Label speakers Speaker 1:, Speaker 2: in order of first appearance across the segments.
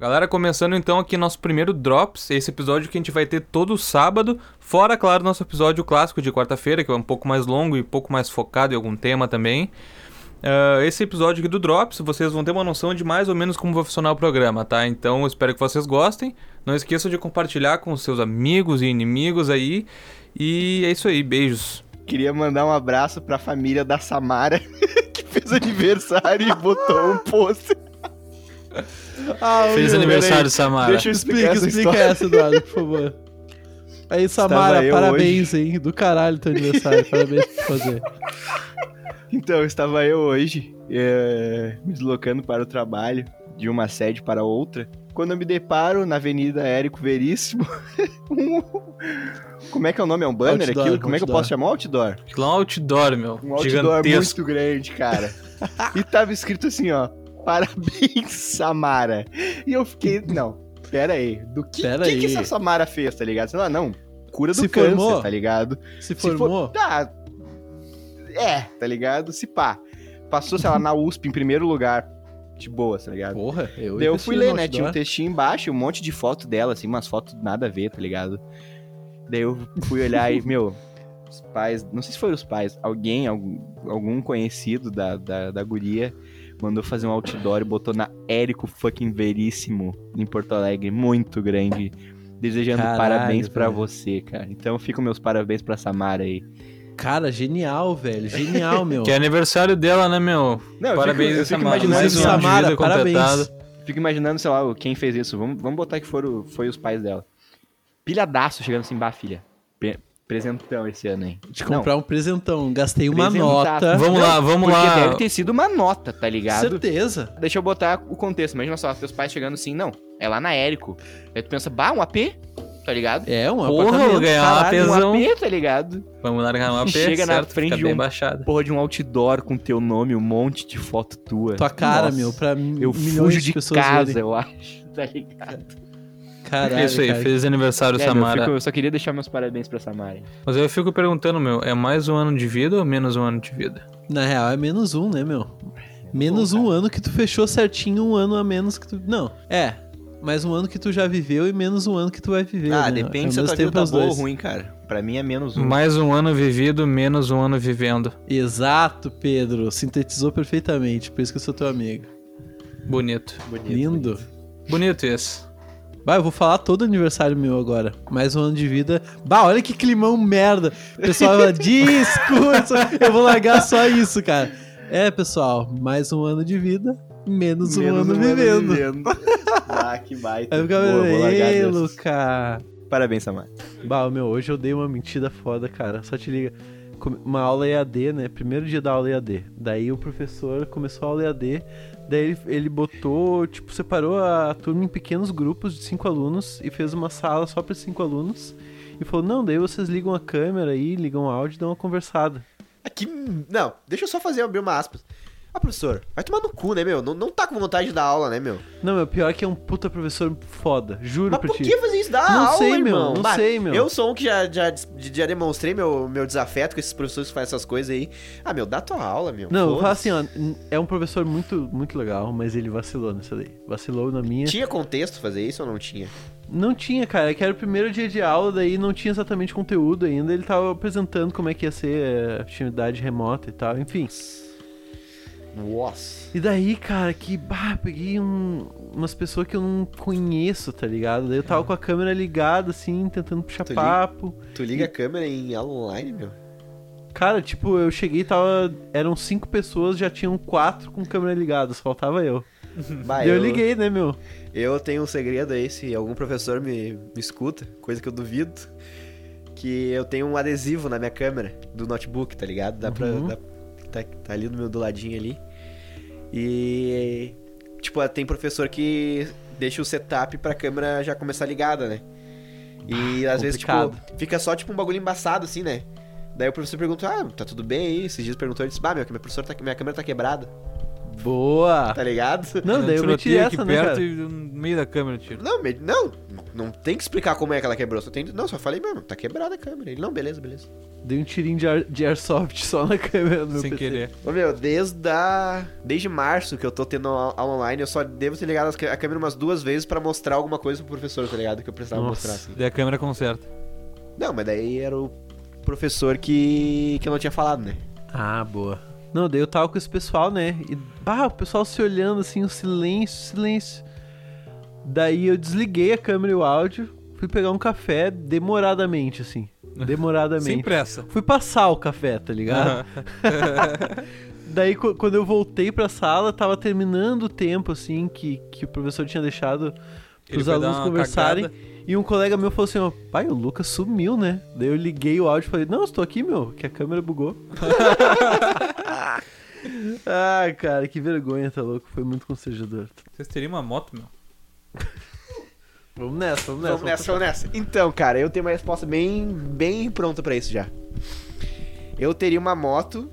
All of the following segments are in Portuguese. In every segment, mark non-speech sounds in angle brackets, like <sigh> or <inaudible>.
Speaker 1: Galera, começando então aqui nosso primeiro Drops, esse episódio que a gente vai ter todo sábado, fora, claro, nosso episódio clássico de quarta-feira, que é um pouco mais longo e um pouco mais focado em algum tema também. Uh, esse episódio aqui do Drops, vocês vão ter uma noção de mais ou menos como vai funcionar o programa, tá? Então eu espero que vocês gostem. Não esqueçam de compartilhar com seus amigos e inimigos aí. E é isso aí, beijos.
Speaker 2: Queria mandar um abraço pra família da Samara, <laughs> que fez aniversário e botou um post.
Speaker 3: Ah,
Speaker 1: Feliz
Speaker 3: meu,
Speaker 1: aniversário,
Speaker 2: peraí.
Speaker 1: Samara.
Speaker 2: Deixa eu explicar
Speaker 3: Explica,
Speaker 2: essa
Speaker 3: explica essa, Eduardo, por favor. Aí, Samara, parabéns, hein? Do caralho teu aniversário. Parabéns por fazer.
Speaker 2: Então, estava eu hoje é, me deslocando para o trabalho, de uma sede para outra, quando eu me deparo na Avenida Érico Veríssimo. <laughs> um- Como é que é o nome? É um banner
Speaker 3: Outdoor,
Speaker 2: aquilo? Como é que eu
Speaker 3: outdoor.
Speaker 2: posso chamar? Outdoor?
Speaker 1: Lá um outdoor, meu.
Speaker 2: Um outdoor
Speaker 1: gigantesco.
Speaker 2: muito grande, cara. e tava escrito assim, ó. <laughs> Parabéns, Samara. E eu fiquei, não, pera aí. Do que,
Speaker 3: Pera
Speaker 2: que, que
Speaker 3: aí.
Speaker 2: essa Samara fez, tá ligado? Sei lá, não. Cura do
Speaker 3: Se
Speaker 2: câncer,
Speaker 3: formou?
Speaker 2: tá ligado?
Speaker 3: Se
Speaker 2: Se
Speaker 3: formou?
Speaker 2: for- Tá. É, tá ligado? Se pá. Passou, sei lá, na USP em primeiro lugar. De boa, tá ligado?
Speaker 3: Porra, eu
Speaker 2: Daí eu fui ler, né? Tinha um textinho embaixo, um monte de foto dela, assim, umas fotos nada a ver, tá ligado? Daí eu fui olhar e, meu, os pais, não sei se foram os pais, alguém, algum, algum conhecido da, da, da guria, mandou fazer um outdoor e botou na Érico fucking Veríssimo, em Porto Alegre, muito grande, desejando
Speaker 3: Caralho,
Speaker 2: parabéns pra
Speaker 3: velho.
Speaker 2: você, cara. Então ficam meus parabéns pra Samara aí.
Speaker 3: Cara, genial, velho. Genial, meu. <laughs>
Speaker 1: Que é aniversário dela, né, meu?
Speaker 2: Não, eu
Speaker 1: Parabéns,
Speaker 2: fico, eu fico
Speaker 1: Samara. Mais um
Speaker 3: parabéns.
Speaker 1: completado.
Speaker 2: Fico imaginando, sei lá, quem fez isso. Vamos, vamos botar que foram, foi os pais dela. Pilhadaço chegando assim, bah, filha. Pre- presentão esse ano, hein?
Speaker 3: De comprar um presentão. Gastei uma
Speaker 2: Presentaço.
Speaker 3: nota.
Speaker 1: Vamos lá, vamos
Speaker 2: Porque
Speaker 1: lá.
Speaker 2: deve ter sido uma nota, tá ligado?
Speaker 3: Certeza.
Speaker 2: Deixa eu botar o contexto. Imagina só, teus pais chegando assim, não, é lá na Érico. Aí tu pensa, bah, um AP, tá ligado?
Speaker 3: É, um
Speaker 1: Porra,
Speaker 3: apartamento.
Speaker 1: vou ganhar um
Speaker 3: caralho,
Speaker 1: apesão.
Speaker 2: Um AP, tá ligado?
Speaker 1: Vamos largar uma AP,
Speaker 2: chega na
Speaker 1: certo?
Speaker 2: frente
Speaker 1: Fica
Speaker 2: de
Speaker 1: bem
Speaker 2: um-
Speaker 1: baixado.
Speaker 2: Porra de um outdoor com teu nome, um monte de foto tua.
Speaker 3: Tua cara,
Speaker 2: Nossa,
Speaker 3: meu, pra
Speaker 2: Eu
Speaker 3: milhões
Speaker 2: fujo
Speaker 3: de
Speaker 2: de
Speaker 3: pessoas
Speaker 2: casa,
Speaker 3: verem.
Speaker 2: eu acho, tá ligado?
Speaker 3: Caralho,
Speaker 1: É isso aí,
Speaker 3: cara.
Speaker 1: feliz aniversário,
Speaker 2: É, meu, eu,
Speaker 1: Samara.
Speaker 2: fico- eu só queria deixar meus parabéns pra Samara.
Speaker 1: Mas eu fico perguntando, meu, é mais um ano de vida ou menos um ano de vida?
Speaker 3: Na real, é menos um, né, meu? Menos um ano que tu fechou certinho, um ano a menos que tu. Não, é. Mais um ano que tu já viveu e menos um ano que tu vai viver.
Speaker 2: Ah,
Speaker 3: né?
Speaker 2: depende
Speaker 3: Ao
Speaker 2: se a tua vida tá boa ou ruim, cara. Pra mim é menos um.
Speaker 1: Mais um ano vivido, menos um ano vivendo.
Speaker 3: Exato, Pedro. Sintetizou perfeitamente. Por isso que eu sou teu amigo.
Speaker 1: Bonito.
Speaker 2: Bonito,
Speaker 3: Lindo.
Speaker 1: Bonito esse.
Speaker 3: Vai, eu vou falar todo aniversário meu agora. Mais um ano de vida. Bah, olha que climão merda. O pessoal vai falar, <laughs> discurso. Eu vou largar só isso, cara. É, pessoal, mais um ano de vida, menos, um ano vivendo. <laughs>
Speaker 2: ah, que baita.
Speaker 3: Aí
Speaker 2: largar
Speaker 3: ei,
Speaker 2: dessas.
Speaker 3: Luca.
Speaker 2: Parabéns, Samara.
Speaker 3: Bah, meu, hoje eu dei uma mentira foda, cara. Só te liga. Uma aula EAD, né? Primeiro dia da aula EAD. Daí o professor começou a aula EAD. Daí ele, ele botou, tipo, separou a turma em pequenos grupos de cinco alunos e fez uma sala só para cinco alunos. E falou: Não, daí vocês ligam a câmera aí, ligam o áudio e dão uma conversada.
Speaker 4: Aqui. Não, deixa eu só fazer abrir uma aspas. Ah, professor, vai tomar no cu, né, meu? Não, não tá com vontade de dar aula, né, meu?
Speaker 3: Não, meu, pior que é um puta professor foda. Juro
Speaker 4: Mas
Speaker 3: pra
Speaker 4: por
Speaker 3: ti.
Speaker 4: que fazer isso? Dá
Speaker 3: Não
Speaker 4: aula,
Speaker 3: sei, meu,
Speaker 4: irmão.
Speaker 3: não
Speaker 4: Bah,
Speaker 3: sei, meu.
Speaker 4: Eu sou um que já, já, já demonstrei meu, meu desafeto com esses professores que fazem essas coisas aí. Ah, meu, dá tua aula, meu.
Speaker 3: Não, eu falo assim, ó, é um professor muito, muito legal, mas ele vacilou nessa daí. Vacilou na minha.
Speaker 4: Tinha contexto fazer isso ou não tinha?
Speaker 3: Não tinha, cara. É que era o primeiro dia de aula, daí não tinha exatamente conteúdo ainda. Ele tava apresentando como é que ia ser a atividade remota e tal, enfim.
Speaker 4: Nossa.
Speaker 3: E daí, cara, que bah, peguei um- umas pessoas que eu não conheço, tá ligado? Daí eu tava com a câmera ligada, assim, tentando puxar
Speaker 4: Tu
Speaker 3: papo.
Speaker 4: Tu liga a câmera em online, meu?
Speaker 3: Cara, tipo, eu cheguei e tava. Eram cinco pessoas, já tinham quatro com câmera ligada, só faltava eu. <laughs>
Speaker 4: Bah,
Speaker 3: Daí eu liguei, né, meu?
Speaker 4: Eu tenho um segredo aí, se algum professor me, me escuta, coisa que eu duvido, que eu tenho um adesivo na minha câmera do notebook, tá ligado? Dá pra.
Speaker 3: Uhum.
Speaker 4: dá- tá, tá ali no meu do ladinho ali. E. Tipo, tem professor que deixa o setup pra câmera já começar ligada, né? E às vezes, tipo,
Speaker 3: complicado.
Speaker 4: fica só tipo um bagulho embaçado assim, né? Daí o professor pergunta, ah, tá tudo bem aí? Esses dias perguntou, ele disse, bah, meu, que minha, professora tá, minha câmera tá quebrada.
Speaker 3: Boa!
Speaker 4: Tá ligado?
Speaker 3: Não, daí eu meti
Speaker 1: aqui
Speaker 3: essa, né,
Speaker 1: perto
Speaker 3: cara?
Speaker 1: e no meio da câmera tiro.
Speaker 4: Não, me- não, não tem que explicar como é que ela quebrou. Só tem, não, só falei, mano, tá quebrada a câmera. Ele, não, beleza, beleza.
Speaker 3: Dei um tirinho de, ar- de airsoft <laughs> só na câmera do meu
Speaker 1: Sem
Speaker 3: PC.
Speaker 1: querer.
Speaker 4: Ô, meu, desde, a... desde março que eu tô tendo a- aula online, eu só devo ter ligado as câ- a câmera umas duas vezes pra mostrar alguma coisa pro professor, tá ligado? Que eu precisava
Speaker 3: Nossa.
Speaker 4: mostrar, assim.
Speaker 1: Daí a câmera conserta.
Speaker 4: Não, mas daí era o professor que, que eu não tinha falado, né?
Speaker 3: Ah, boa. Não, daí eu tava com esse pessoal, né? E, bah, o pessoal se olhando assim, o silêncio, silêncio. Daí eu desliguei a câmera e o áudio, fui pegar um café demoradamente, assim. <laughs>
Speaker 1: Sem
Speaker 3: Demoradamente.
Speaker 1: pressa.
Speaker 3: Fui passar o café, tá ligado? <laughs> Daí, qu- quando eu voltei pra sala, tava terminando o tempo, assim, que, que o professor tinha deixado
Speaker 1: dar
Speaker 3: alunos conversarem.
Speaker 1: cagada.
Speaker 3: E um colega meu falou assim, ó, pai, o Lucas sumiu, né? Daí eu liguei o áudio e falei, não, eu estou aqui, meu, que a câmera bugou. Ai, <laughs> cara, que vergonha, tá louco? Foi muito constrangedor.
Speaker 1: Vocês teriam uma moto, meu?
Speaker 3: Vamos nessa, vamos nessa.
Speaker 4: Vamos nessa, vamos nessa. Então, cara, eu tenho uma resposta bem, bem pronta pra isso já. Eu teria uma moto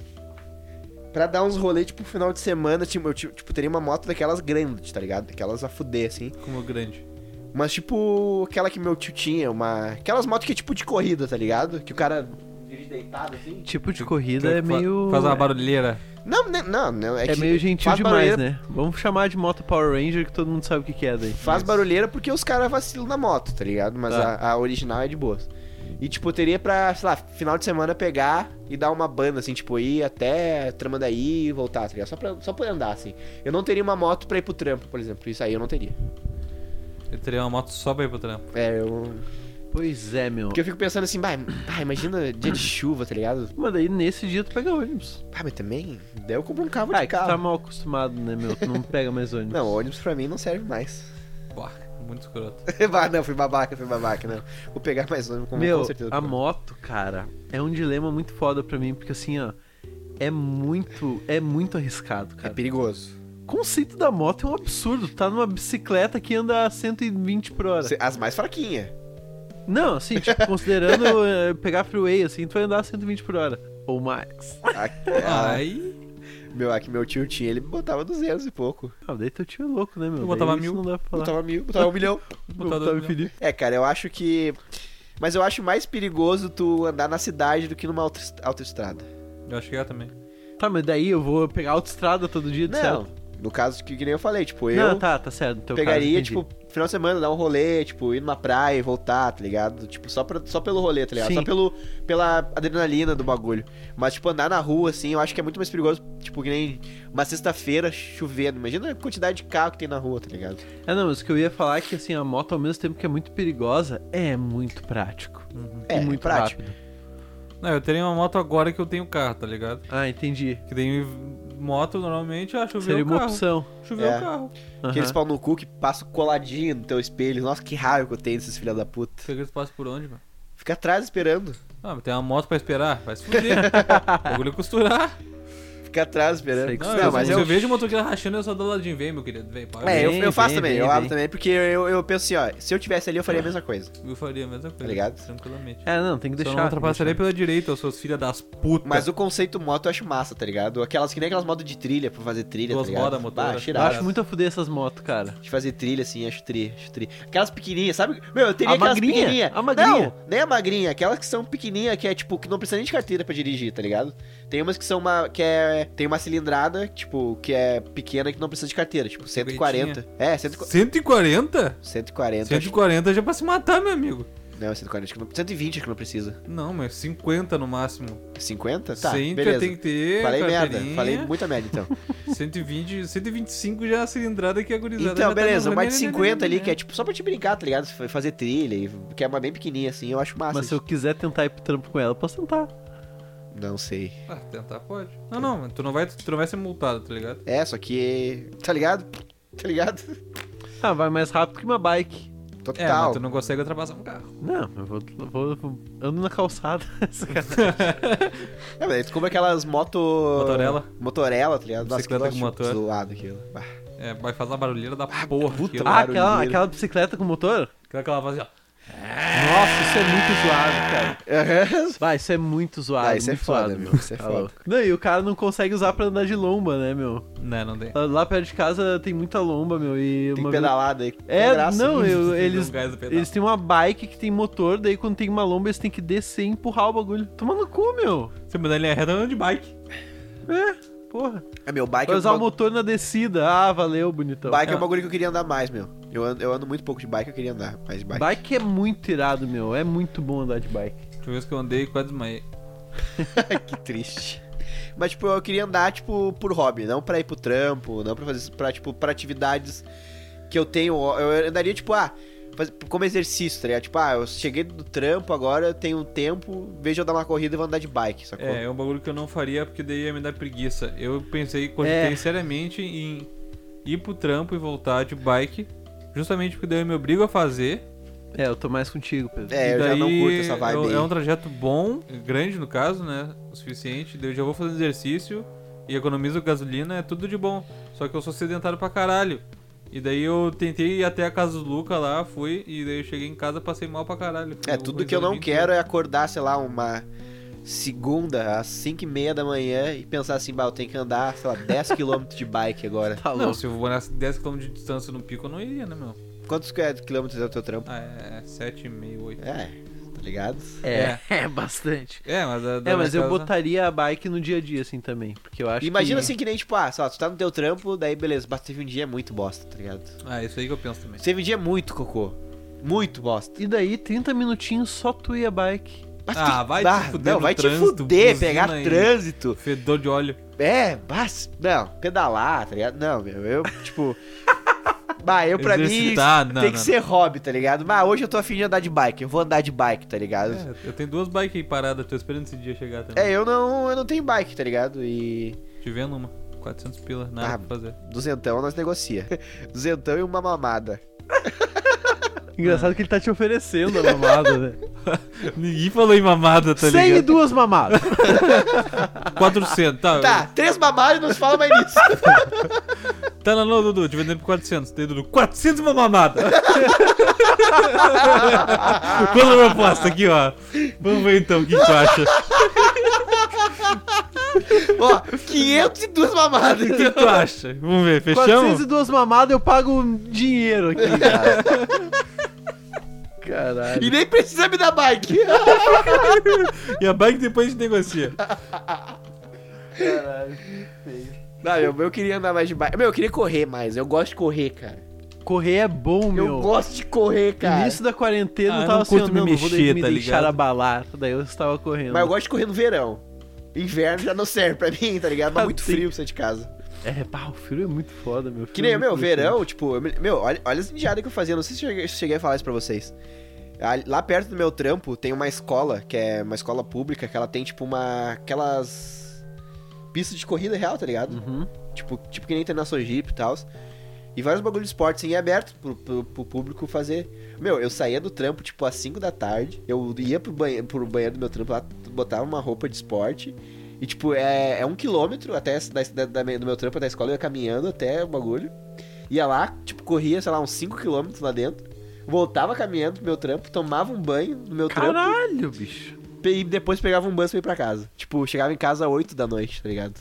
Speaker 4: pra dar uns rolês, tipo, final de semana. Tipo, eu ti- tipo, teria uma moto daquelas grandes, tá ligado? Daquelas a fuder, assim.
Speaker 1: Como grande.
Speaker 4: Mas, tipo, aquela que meu tio tinha, uma... Aquelas motos que é tipo de corrida, tá ligado? Que o cara dirige deitado, assim.
Speaker 3: Tipo de corrida é meio...
Speaker 1: Faz uma barulheira.
Speaker 4: Não, né, não, não. É,
Speaker 3: É
Speaker 4: que
Speaker 3: meio gentil demais,
Speaker 4: barulheira-
Speaker 3: né? Vamos chamar de moto Power Ranger, que todo mundo sabe o que, que é daí.
Speaker 4: Faz barulheira porque os caras vacilam na moto, tá ligado? Mas
Speaker 1: Tá.
Speaker 4: a, a original é de boas. E, tipo, teria pra, sei lá, final de semana pegar e dar uma banda, assim, tipo, ir até Tramandaí e voltar, tá ligado? Só pra, só pra andar, assim. Eu não teria uma moto pra ir pro trampo, por exemplo. Isso aí eu não teria.
Speaker 1: Eu teria uma moto só pra ir pro trampo.
Speaker 4: É, eu...
Speaker 3: Pois é, meu.
Speaker 4: Porque eu fico pensando assim, bah, bah, imagina dia de chuva, tá ligado?
Speaker 3: Mas daí nesse dia tu pega ônibus.
Speaker 4: Ah, mas também, daí eu compro um carro
Speaker 3: Ah,
Speaker 4: de
Speaker 3: é que tu
Speaker 4: carro.
Speaker 3: tá mal acostumado, né, meu? Tu não pega mais <laughs> ônibus.
Speaker 4: Não, ônibus pra mim não serve mais.
Speaker 1: Pô, muito escroto. <laughs>
Speaker 4: bah, não, fui babaca, fui babaca, não. Vou pegar mais ônibus com,
Speaker 3: Meu,
Speaker 4: com certeza.
Speaker 3: a moto, cara, é um dilema muito foda pra mim, porque assim, ó, é muito, é muito arriscado,
Speaker 4: É
Speaker 3: cara.
Speaker 4: perigoso.
Speaker 3: O conceito da moto é um absurdo. Tá numa bicicleta que anda a 120 por hora.
Speaker 4: As mais fraquinhas.
Speaker 3: Não, assim, tipo, <laughs> considerando eh, pegar freeway, assim, tu vai andar a 120 por hora. Ou mais.
Speaker 4: Aqui,
Speaker 1: Aí.
Speaker 4: meu, aqui meu tio tinha, ele botava 200 e pouco.
Speaker 3: Ah, daí teu tio é louco, né, meu?
Speaker 1: Eu botava
Speaker 3: Daí
Speaker 1: mil.
Speaker 3: Não dá pra falar.
Speaker 4: Botava mil, botava um milhão. <laughs>
Speaker 1: Botava
Speaker 3: Botava
Speaker 1: mil.
Speaker 3: infinito.
Speaker 4: É, cara, eu acho que. Mas eu acho mais perigoso tu andar na cidade do que numa auto- autoestrada.
Speaker 1: Eu acho que é também.
Speaker 3: Tá, mas daí eu vou pegar autoestrada todo dia, de
Speaker 4: Não,
Speaker 3: certo?
Speaker 4: No caso que, que nem eu falei, tipo, eu
Speaker 3: Não, tá, tá certo.
Speaker 4: pegaria,
Speaker 3: caso,
Speaker 4: tipo, final de semana, dar um rolê, tipo, ir numa praia e voltar, tá ligado? Tipo, só, pra, só pelo rolê, tá ligado?
Speaker 3: Sim.
Speaker 4: Só pelo, pela adrenalina do bagulho. Mas, tipo, andar na rua, assim, eu acho que é muito mais perigoso, tipo, que nem uma sexta-feira chovendo. Imagina a quantidade de carro que tem na rua, tá ligado?
Speaker 3: É, não, mas o que eu ia falar é que, assim, a moto, ao mesmo tempo que é muito perigosa, é muito prático.
Speaker 4: É,
Speaker 3: e muito
Speaker 4: prático.
Speaker 3: rápido.
Speaker 1: Não, eu teria uma moto agora que eu tenho carro, tá ligado?
Speaker 3: Ah, entendi.
Speaker 1: Que daí moto normalmente, ah, choveu
Speaker 3: Seria
Speaker 1: o
Speaker 3: uma
Speaker 1: carro.
Speaker 3: opção.
Speaker 1: Choveu
Speaker 4: É.
Speaker 1: o carro.
Speaker 4: Aqueles
Speaker 3: Aham.
Speaker 4: pau no cu que passam coladinho no teu espelho. Nossa, que raiva que eu tenho desses filha da puta.
Speaker 1: Você quer que passa por onde, mano?
Speaker 4: Fica atrás esperando.
Speaker 1: Ah, mas tem uma moto pra esperar. Vai se fuder. <laughs> o bagulho é costurar.
Speaker 4: Fica atrás esperando.
Speaker 3: Sei que
Speaker 1: Não,
Speaker 3: Não,
Speaker 1: eu,
Speaker 4: mas
Speaker 1: se
Speaker 4: eu-
Speaker 1: eu vejo o motoqueiro rachando, eu só dou ladinho. Vem, meu querido. Vem, paga.
Speaker 4: É, eu, eu faço
Speaker 3: vem,
Speaker 4: também,
Speaker 3: vem,
Speaker 4: eu abro também, porque eu, eu penso assim, ó, se eu tivesse ali, eu faria a mesma coisa.
Speaker 1: Eu faria a mesma coisa.
Speaker 4: ligado?
Speaker 1: Tranquilamente.
Speaker 3: É, não, tem que
Speaker 1: Só
Speaker 3: deixar.
Speaker 1: não
Speaker 3: tem que
Speaker 1: ultrapassaria pela direita, os seus filhos das putas.
Speaker 4: Mas o conceito moto eu acho massa, tá ligado? Aquelas que nem aquelas motos de trilha pra fazer trilha,
Speaker 1: Duas
Speaker 4: tá ligado?
Speaker 1: rodas, motor,
Speaker 4: Bah,
Speaker 1: acho
Speaker 4: acho
Speaker 3: Eu acho muito a fuder essas motos, cara.
Speaker 4: De fazer trilha, assim, acho tri, acho tri. Aquelas pequenininhas, sabe? Meu, eu teria
Speaker 3: A
Speaker 4: aquelas
Speaker 3: magrinha,
Speaker 4: pequenininhas.
Speaker 3: a magrinha.
Speaker 4: Não, nem a magrinha. Aquelas que são pequenininhas, que é tipo, que não precisa nem de carteira pra dirigir, tá ligado? Tem umas que são uma, que é, tem uma cilindrada, tipo, que é pequena que não precisa de carteira, tipo, 140. É, 140.
Speaker 1: 140?
Speaker 4: 140. acho-
Speaker 1: 140 já é pra se matar, meu amigo.
Speaker 4: Não, 140, acho que não, 120 acho que não precisa.
Speaker 1: Não, mas 50 no máximo.
Speaker 4: 50? Tá,
Speaker 1: 100
Speaker 4: beleza.
Speaker 1: já tem que ter.
Speaker 4: Falei merda, falei muita merda então. <laughs>
Speaker 1: 120, 125 já é a cilindrada que a gurizada
Speaker 4: Então,
Speaker 1: tá
Speaker 4: beleza,
Speaker 1: no-
Speaker 4: mais de 50 ali, que é tipo só pra te brincar, tá ligado? Fazer trilha, e- que é uma bem pequenininha assim, eu acho massa.
Speaker 3: Mas se eu quiser tentar ir pro trampo com ela, eu posso tentar.
Speaker 4: Não sei.
Speaker 1: Ah, tentar pode. Não, não, mas tu não vai, tu não vai ser multado, tá ligado?
Speaker 4: É, só que. Tá ligado? Tá ligado?
Speaker 3: Ah, vai mais rápido que uma bike.
Speaker 4: Total.
Speaker 1: É, mas tu não consegue ultrapassar um carro.
Speaker 3: Não, eu vou, eu vou, eu vou- ando na calçada. <laughs>
Speaker 4: É, mas tu compra aquelas moto.
Speaker 1: Motorela.
Speaker 4: Motorela, tá ligado?
Speaker 1: Bicicleta com motor.
Speaker 4: Zoado aquilo. Bah.
Speaker 1: É, vai fazer a barulheira da porra.
Speaker 4: puta
Speaker 1: aquilo.
Speaker 3: ah, aquela, aquela bicicleta com motor?
Speaker 1: Aquela que ela fazia, ó.
Speaker 3: Nossa, isso é muito zoado, cara.
Speaker 4: Aham.
Speaker 3: Vai, isso é muito zoado.
Speaker 4: Ah, isso é foda,
Speaker 3: zoado,
Speaker 4: meu. Isso é
Speaker 3: Tá
Speaker 4: foda.
Speaker 3: louco. Não, e o cara não consegue usar pra andar de lomba, né, meu?
Speaker 1: Não, não tem.
Speaker 3: Lá, lá perto de casa tem muita lomba, meu. E
Speaker 4: Tem
Speaker 3: uma
Speaker 4: pedalada aí.
Speaker 3: É,
Speaker 4: graça.
Speaker 3: não, eu- eles, eles têm uma bike que tem motor, daí quando tem uma lomba eles têm que descer e empurrar o bagulho. Toma no cu, meu.
Speaker 1: Você mudar linha reta andando de bike.
Speaker 3: É, porra.
Speaker 4: É, meu, bike
Speaker 3: Vai
Speaker 4: é,
Speaker 3: usar o motor na descida. Ah, valeu, bonitão.
Speaker 4: bike é
Speaker 1: É.
Speaker 4: um bagulho que eu queria andar mais, meu. Eu ando, eu ando muito pouco de bike, eu queria andar mais de bike.
Speaker 3: Bike é muito irado, meu. É muito bom andar de bike.
Speaker 1: Última vez que eu andei, quase desmaiei. <laughs>
Speaker 4: que triste. Mas, tipo, eu queria andar, tipo, por hobby, não pra ir pro trampo, não pra fazer, pra, tipo, pra atividades que eu tenho. Eu andaria, tipo, ah, como exercício, tá ligado? Tipo, ah, eu cheguei do trampo, agora eu tenho tempo, vejo eu dar uma corrida e vou andar de bike, sacou?
Speaker 1: É, é um bagulho que eu não faria porque daí ia me dar preguiça. Eu pensei, cogitei
Speaker 3: É.
Speaker 1: seriamente em ir pro trampo e voltar de bike. Justamente porque daí eu me obrigo a fazer.
Speaker 3: É, eu tô mais contigo, Pedro.
Speaker 4: É, eu já não curto essa vibe
Speaker 1: é,
Speaker 4: aí.
Speaker 1: é um trajeto bom, grande no caso, né? O suficiente. Daí eu já vou fazer exercício e economizo gasolina, é tudo de bom. Só que eu sou sedentário pra caralho. E daí eu tentei ir até a casa do Luca lá, fui, e daí eu cheguei em casa passei mal pra caralho.
Speaker 4: É, tudo que eu não quero é acordar, sei lá, uma segunda às 5 e meia da manhã e pensar assim, bah, eu tenho que andar, sei lá, 10km de bike agora.
Speaker 3: Tá
Speaker 1: Não, se eu morasse 10km de distância no pico, eu não iria, né, meu?
Speaker 4: Quantos quilômetros é o teu trampo?
Speaker 1: Ah, é 7,5, 8.
Speaker 4: É, tá ligado?
Speaker 3: É, <laughs> é bastante.
Speaker 1: É, mas a
Speaker 3: É, mas eu
Speaker 1: casa-
Speaker 3: botaria a bike no dia a dia, assim, também. Porque eu acho
Speaker 4: Imagina
Speaker 3: que...
Speaker 4: assim que nem, tipo, ah, lá, tu tá no teu trampo, daí beleza, mas teve um dia muito bosta, tá ligado?
Speaker 1: Ah, isso aí que eu penso também.
Speaker 4: Teve um dia muito cocô. Muito bosta.
Speaker 3: E daí, 30 minutinhos só tu e a bike.
Speaker 4: Mas
Speaker 1: Ah,
Speaker 4: tu-
Speaker 1: vai
Speaker 4: bah,
Speaker 1: te fuder
Speaker 4: Não,
Speaker 1: no
Speaker 4: vai te
Speaker 1: trânsito,
Speaker 4: fuder,
Speaker 1: buzina
Speaker 4: pegar
Speaker 1: aí.
Speaker 4: trânsito.
Speaker 1: Fedor de óleo.
Speaker 4: É, mas, não, pedalar, tá ligado? Não, meu, eu, tipo... <laughs> bah, eu pra mim
Speaker 1: Exercitar, não,
Speaker 4: tem que
Speaker 1: não.
Speaker 4: ser hobby, tá ligado? Mas hoje eu tô afim de andar de bike, eu vou andar de bike, tá ligado?
Speaker 1: É, eu tenho duas bikes aí paradas, tô esperando esse dia chegar também.
Speaker 4: É, eu não, eu não tenho bike, tá ligado? E
Speaker 1: Te vendo uma. 400 pila, nada
Speaker 4: Ah.
Speaker 1: pra fazer.
Speaker 4: duzentão nós negocia. <laughs> duzentão e uma mamada. <laughs>
Speaker 3: Engraçado que ele tá te oferecendo a mamada, né? <laughs>
Speaker 1: Ninguém falou em mamada, tá
Speaker 3: 100 e
Speaker 1: ligado?
Speaker 3: duas mamadas.
Speaker 1: 400, tá.
Speaker 4: Tá, três mamadas e não se fala mais nisso.
Speaker 1: Tá, não, não, Dudu, te vendendo por 400. Daí, Dudu, 400 uma mamada. <laughs> Qual a proposta aqui, ó? Vamos ver então, o que, tu acha?
Speaker 4: Ó, 502 mamadas.
Speaker 1: O que, tu acha? Vamos ver, fechamos?
Speaker 3: 402 mamadas eu pago dinheiro aqui, cara. <laughs> Caralho.
Speaker 4: E nem precisa me dar bike. <laughs>
Speaker 1: E a bike depois a gente negocia.
Speaker 4: Não, meu, eu queria andar mais de bike. Meu, eu queria correr mais. Eu gosto de correr, cara.
Speaker 3: Correr é bom, meu.
Speaker 4: Eu gosto de correr, cara.
Speaker 3: Início da quarentena
Speaker 1: Ah,
Speaker 3: eu
Speaker 1: eu
Speaker 3: tava
Speaker 1: não
Speaker 3: assim,
Speaker 1: me
Speaker 3: não, não vou
Speaker 1: mexer,
Speaker 3: me
Speaker 1: tá
Speaker 3: deixar
Speaker 1: ligado?
Speaker 3: abalar. Daí eu estava correndo.
Speaker 4: Mas eu gosto de correr no verão. Inverno já não serve pra <laughs> mim, tá ligado? Mas
Speaker 3: Ah,
Speaker 4: muito
Speaker 3: sim.
Speaker 4: frio sair de casa.
Speaker 3: É, pá, o frio é muito foda, meu.
Speaker 4: Que
Speaker 3: Frio
Speaker 4: nem,
Speaker 3: é
Speaker 4: meu, verão, tipo, eu me- meu, olha, olha as indiadas que eu fazia. Não sei se eu cheguei, se eu cheguei a falar isso pra vocês. Ali- Lá perto do meu trampo tem uma escola, que é uma escola pública, que ela tem, tipo, uma. aquelas. Pistas de corrida real, tá ligado?
Speaker 3: Uhum.
Speaker 4: Tipo, tipo que nem tem na Sojip e tal. E vários bagulhos de esporte, assim, aberto pro, pro, pro público fazer. Meu, eu saía do trampo, tipo, às 5 da tarde. Eu ia pro banheiro, pro banheiro do meu trampo lá, botava uma roupa de esporte. E, tipo, é, é um quilômetro até da, da, da- do meu trampo até a escola. Eu ia caminhando até o bagulho. Ia lá, tipo, corria, sei lá, uns 5 quilômetros lá dentro. Voltava caminhando pro meu trampo, tomava um banho no meu trampo.
Speaker 3: Caralho, bicho.
Speaker 4: E depois pegava um bus pra ir pra casa. Tipo, chegava em casa às 8 da noite, tá ligado?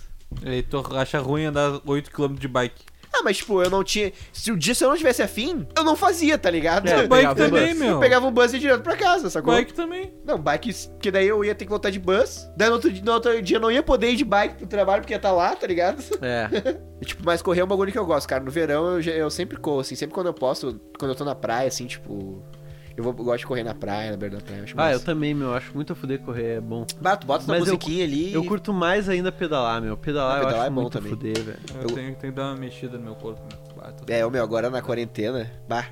Speaker 1: E tu acha ruim andar 8km de bike.
Speaker 4: Ah, mas tipo, eu não tinha. Se o dia se eu não tivesse afim, eu não fazia, tá ligado?
Speaker 3: É,
Speaker 4: eu
Speaker 1: bike também,
Speaker 3: bus.
Speaker 1: meu.
Speaker 4: pegava um bus e ia direto pra casa, sacou?
Speaker 1: Bike também.
Speaker 4: Não, bike, que daí eu ia ter que voltar de bus. Daí no outro, dia- no outro dia eu não ia poder ir de bike pro trabalho porque ia estar lá, tá ligado?
Speaker 3: É. <laughs>
Speaker 4: E, tipo, mas correr é um bagulho que eu gosto, cara. No verão eu, eu sempre corro, assim, sempre quando eu posso, quando eu tô na praia, assim, tipo. Eu, vou, eu gosto de correr na praia, na beira da praia. eu Acho
Speaker 3: Ah, eu
Speaker 4: massa.
Speaker 3: também, meu. Acho muito a fuder correr, é bom.
Speaker 4: Bah, tu bota uma
Speaker 3: Mas eu-
Speaker 4: musiquinha ali.
Speaker 3: Eu curto mais ainda pedalar, meu. Pedalar,
Speaker 4: Ah,
Speaker 3: eu
Speaker 4: pedalar
Speaker 3: acho
Speaker 4: é bom
Speaker 3: muito
Speaker 4: também.
Speaker 3: fuder, velho.
Speaker 1: Eu,
Speaker 4: Eu-
Speaker 1: Tenho, tenho que dar uma mexida no meu corpo. Meu. Ah, tô-
Speaker 4: É, o meu, agora na quarentena, bah,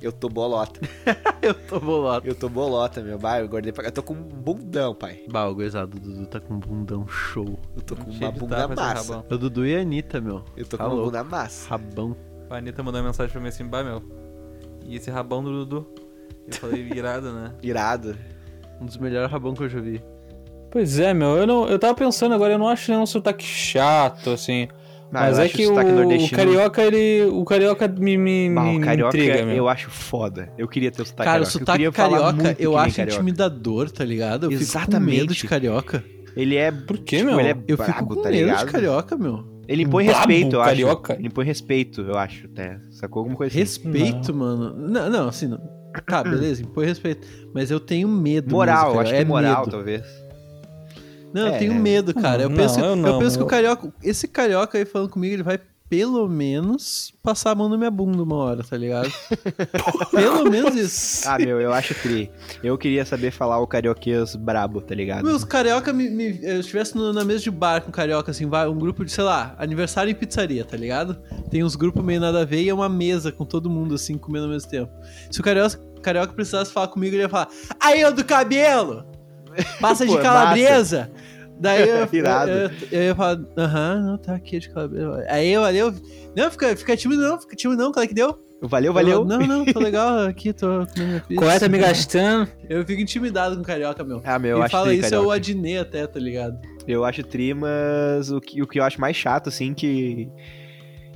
Speaker 4: eu tô bolota. <laughs>
Speaker 3: Eu tô bolado.
Speaker 4: Eu tô bolota, meu. Bah, eu guardei pra... Eu tô com um bundão, pai.
Speaker 3: Bah, o gurizado, o Dudu tá com um bundão show.
Speaker 4: Eu tô com
Speaker 1: Cheio
Speaker 4: uma bunda massa.
Speaker 1: rabão.
Speaker 3: É o Dudu e a Anitta, meu.
Speaker 4: Eu tô
Speaker 3: Tá
Speaker 4: com uma
Speaker 3: louco.
Speaker 4: bunda massa.
Speaker 3: Rabão.
Speaker 1: A Anitta mandou uma mensagem pra mim assim, bah, meu. E esse rabão do Dudu? Eu falei, irado, né? <laughs>
Speaker 4: Irado.
Speaker 3: Um dos melhores rabão que eu já vi.
Speaker 1: Pois é, meu, eu, não, eu tava pensando agora, eu não acho nenhum sotaque chato, assim.
Speaker 2: Ah,
Speaker 1: Mas
Speaker 2: eu
Speaker 1: é
Speaker 2: acho
Speaker 1: que o,
Speaker 2: sotaque
Speaker 1: o carioca, ele. O carioca me, me,
Speaker 2: Bah,
Speaker 1: me
Speaker 2: o carioca
Speaker 1: intriga, meu.
Speaker 2: eu acho foda. Eu queria ter o sotaque
Speaker 3: Cara, o
Speaker 2: carioca. eu
Speaker 3: sotaque
Speaker 2: falar
Speaker 3: carioca eu acho
Speaker 2: carioca.
Speaker 3: intimidador, tá ligado? Eu fico com
Speaker 2: Exatamente.
Speaker 3: medo de carioca.
Speaker 2: Ele é.
Speaker 1: Por quê,
Speaker 2: tipo,
Speaker 1: meu?
Speaker 2: Ele é
Speaker 3: Eu
Speaker 2: brabo,
Speaker 3: fico com
Speaker 2: tá
Speaker 3: medo
Speaker 2: ligado?
Speaker 3: de carioca, meu.
Speaker 2: Ele impõe respeito, eu acho.
Speaker 1: carioca?
Speaker 2: Ele impõe respeito, eu acho, até. Sacou alguma coisa assim.
Speaker 3: Respeito, mano. Não, não, assim, não. Tá, beleza, impõe respeito. Mas eu tenho medo.
Speaker 2: Moral,
Speaker 3: mesmo,
Speaker 2: eu acho que
Speaker 3: é
Speaker 2: moral,
Speaker 3: medo.
Speaker 2: talvez.
Speaker 3: Não, eu
Speaker 2: É.
Speaker 3: tenho medo, cara. Eu
Speaker 1: Não,
Speaker 3: penso,
Speaker 1: eu
Speaker 3: eu,
Speaker 1: não,
Speaker 3: penso que
Speaker 1: eu-
Speaker 3: o carioca. Esse carioca aí falando comigo, ele vai pelo menos passar a mão na minha bunda uma hora, tá ligado? <laughs> pelo menos isso.
Speaker 2: Ah, meu, eu acho tri. Eu queria saber falar o carioquês brabo, tá ligado?
Speaker 3: Meus carioca me, me- eu estivesse no- na mesa de bar com carioca, assim, vai, um grupo de, sei lá, aniversário em pizzaria, tá ligado? Tem uns grupos meio nada a ver e é uma mesa com todo mundo, assim, comendo ao mesmo tempo. Se o carioca, carioca precisasse falar comigo, ele ia falar: Aí, eu do cabelo! <laughs> Passa de
Speaker 2: Pô, é
Speaker 3: calabresa! Daí eu, <laughs> eu,
Speaker 2: Irado.
Speaker 3: eu, eu ia falar, aham, não, tá aqui de calabresa. Aí eu, valeu. Não, fica, fica tímido não, fica tímido não, qual é que deu?
Speaker 2: Valeu, valeu.
Speaker 3: Eu, não, não, tô legal <laughs> aqui, tô comendo minha pizza.
Speaker 1: Qual é, tá me gastando?
Speaker 3: Eu fico intimidado com carioca, meu.
Speaker 2: Ah, meu, eu
Speaker 3: Quem
Speaker 2: acho
Speaker 3: fala
Speaker 2: tri,
Speaker 3: isso é
Speaker 2: carioca.
Speaker 3: o Adnet até, tá ligado?
Speaker 2: Eu acho tri, mas o que, o que eu acho mais chato, assim, que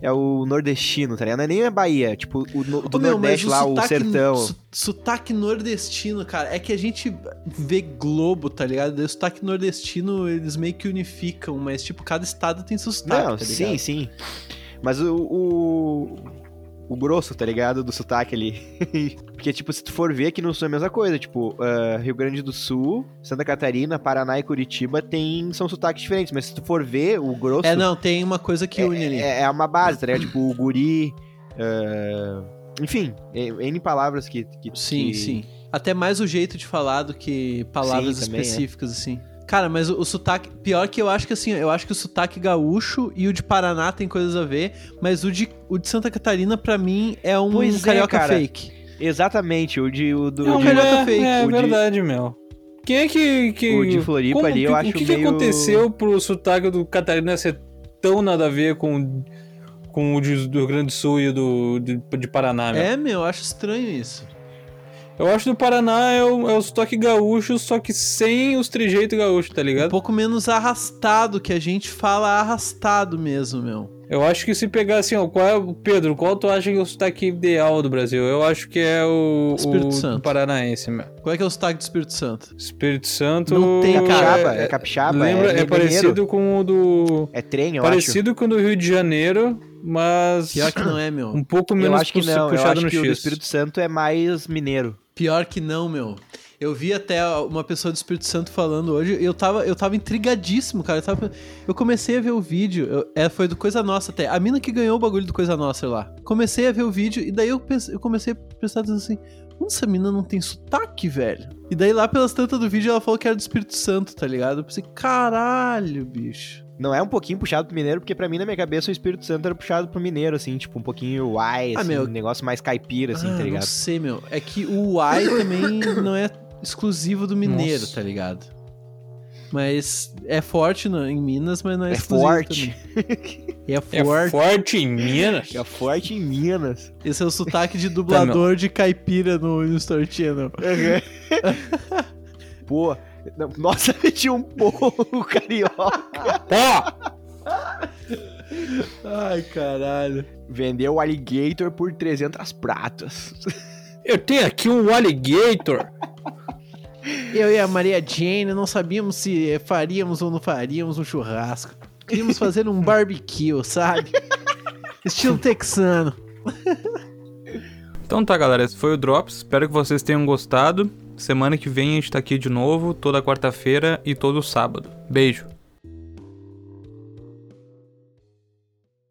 Speaker 2: é o nordestino, tá ligado? Não é nem a Bahia, tipo, o no- do
Speaker 3: meu,
Speaker 2: Nordeste
Speaker 3: mas
Speaker 2: lá, o
Speaker 3: sotaque-
Speaker 2: sertão.
Speaker 3: su- sotaque nordestino, cara, é que a gente vê Globo, tá ligado? O sotaque nordestino, eles meio que unificam, mas, tipo, cada estado tem seu sotaque,
Speaker 2: Não,
Speaker 3: tá
Speaker 2: sim, sim. Mas o, o. o grosso, tá ligado? Do sotaque ali. <laughs> Porque, tipo, se tu for ver aqui no sul é a mesma coisa. Tipo, ah, Rio Grande do Sul, Santa Catarina, Paraná e Curitiba tem, são sotaques diferentes. Mas se tu for ver, o grosso
Speaker 3: É, não, tem uma coisa que une ali.
Speaker 2: é, é uma base, tá ligado? tipo, o guri. ah, enfim, é- N palavras que. que
Speaker 3: Sim,
Speaker 2: que-
Speaker 3: sim. Até mais o jeito de falar do que palavras
Speaker 2: Sim, é.
Speaker 3: específicas, assim. Cara, mas o, o sotaque. Pior que eu acho que assim, eu acho que o sotaque gaúcho e o de Paraná tem coisas a ver, mas o de, o de Santa Catarina, pra mim, é um
Speaker 2: Pois é,
Speaker 3: carioca
Speaker 2: cara.
Speaker 3: fake.
Speaker 2: Exatamente, o de. O do,
Speaker 1: Não,
Speaker 3: um
Speaker 2: de-
Speaker 3: carioca
Speaker 1: é,
Speaker 3: fake.
Speaker 1: é
Speaker 2: O de-
Speaker 1: verdade, meu. Quem é que. que
Speaker 2: O de Floripa
Speaker 1: como
Speaker 2: ali, eu
Speaker 1: que-
Speaker 2: acho
Speaker 1: O que, que
Speaker 2: meio-
Speaker 1: aconteceu pro sotaque do Catarina ser tão nada a ver com, com o de- do Rio Grande do Sul e o do, de, de Paraná, meu?
Speaker 3: É, meu, eu acho estranho isso.
Speaker 1: Eu acho que do Paraná é o, é o sotaque gaúcho, só que sem os trejeitos gaúchos, tá
Speaker 3: Um
Speaker 1: ligado?
Speaker 3: pouco menos arrastado, que a gente fala arrastado mesmo, meu.
Speaker 1: Eu acho que se pegar assim, ó, qual é, o- Pedro, qual tu acha que é o sotaque ideal do Brasil? Eu acho que é o,
Speaker 3: Espírito
Speaker 1: o
Speaker 3: Santo.
Speaker 1: paranaense, meu.
Speaker 3: Qual é que é o sotaque do Espírito Santo?
Speaker 1: Espírito Santo.
Speaker 3: Não tem, cara.
Speaker 2: Capixaba, é, capixaba,
Speaker 1: Lembra,
Speaker 2: é,
Speaker 1: é, parecido com o do.
Speaker 2: É trem, eu
Speaker 1: parecido com o do Rio de Janeiro, mas.
Speaker 3: Pior que não é, meu.
Speaker 1: Um pouco
Speaker 2: acho.
Speaker 1: menos
Speaker 2: Eu acho que não, eu
Speaker 1: puxado
Speaker 2: acho
Speaker 1: no
Speaker 2: que o do
Speaker 1: X.
Speaker 2: Espírito Santo é mais mineiro.
Speaker 3: Pior que não, meu. Eu vi até uma pessoa do Espírito Santo falando hoje, e eu tava, eu tava intrigadíssimo, cara. Eu, tava- eu comecei a ver o vídeo, eu- é, foi do Coisa Nossa até. A mina que ganhou o bagulho do Coisa Nossa lá. Comecei a ver o vídeo, e daí eu, pense- eu comecei a prestar atenção assim. "Mano, Essa mina não tem sotaque, velho. E daí lá pelas tantas do vídeo ela falou que era do Espírito Santo, tá ligado? Eu pensei, caralho, bicho.
Speaker 2: Não é um pouquinho puxado pro mineiro, porque pra mim, na minha cabeça, o Espírito Santo era puxado pro mineiro, assim, tipo, um pouquinho uai,
Speaker 3: Ah,
Speaker 2: assim,
Speaker 3: meu.
Speaker 2: um negócio mais caipira, assim,
Speaker 3: ah,
Speaker 2: tá ligado?
Speaker 3: Não sei, meu. É que o Y também não é exclusivo do mineiro,
Speaker 1: Nossa.
Speaker 3: tá ligado? Mas é forte no- em Minas, mas não é,
Speaker 2: É
Speaker 3: exclusivo
Speaker 2: forte.
Speaker 3: também. É
Speaker 1: É
Speaker 3: forte.
Speaker 1: forte em Minas. <laughs>
Speaker 2: É forte em Minas.
Speaker 3: Esse é o sotaque
Speaker 2: Tá,
Speaker 3: de dublador de caipira no, no Story Channel. <laughs>
Speaker 2: Pô, não- nossa, <laughs> tinha um povo carioca.
Speaker 1: Ó!
Speaker 3: Ai, caralho.
Speaker 2: Vendeu o alligator por 300 pratas.
Speaker 1: Eu tenho aqui um alligator.
Speaker 3: Eu e a Maria Jane não sabíamos se faríamos ou não faríamos um churrasco. Queríamos fazer um barbecue, sabe? <laughs> Estilo texano.
Speaker 1: Então tá, galera, esse foi o Drops. Espero que vocês tenham gostado. Semana que vem a gente tá aqui de novo, toda quarta-feira e todo sábado. Beijo.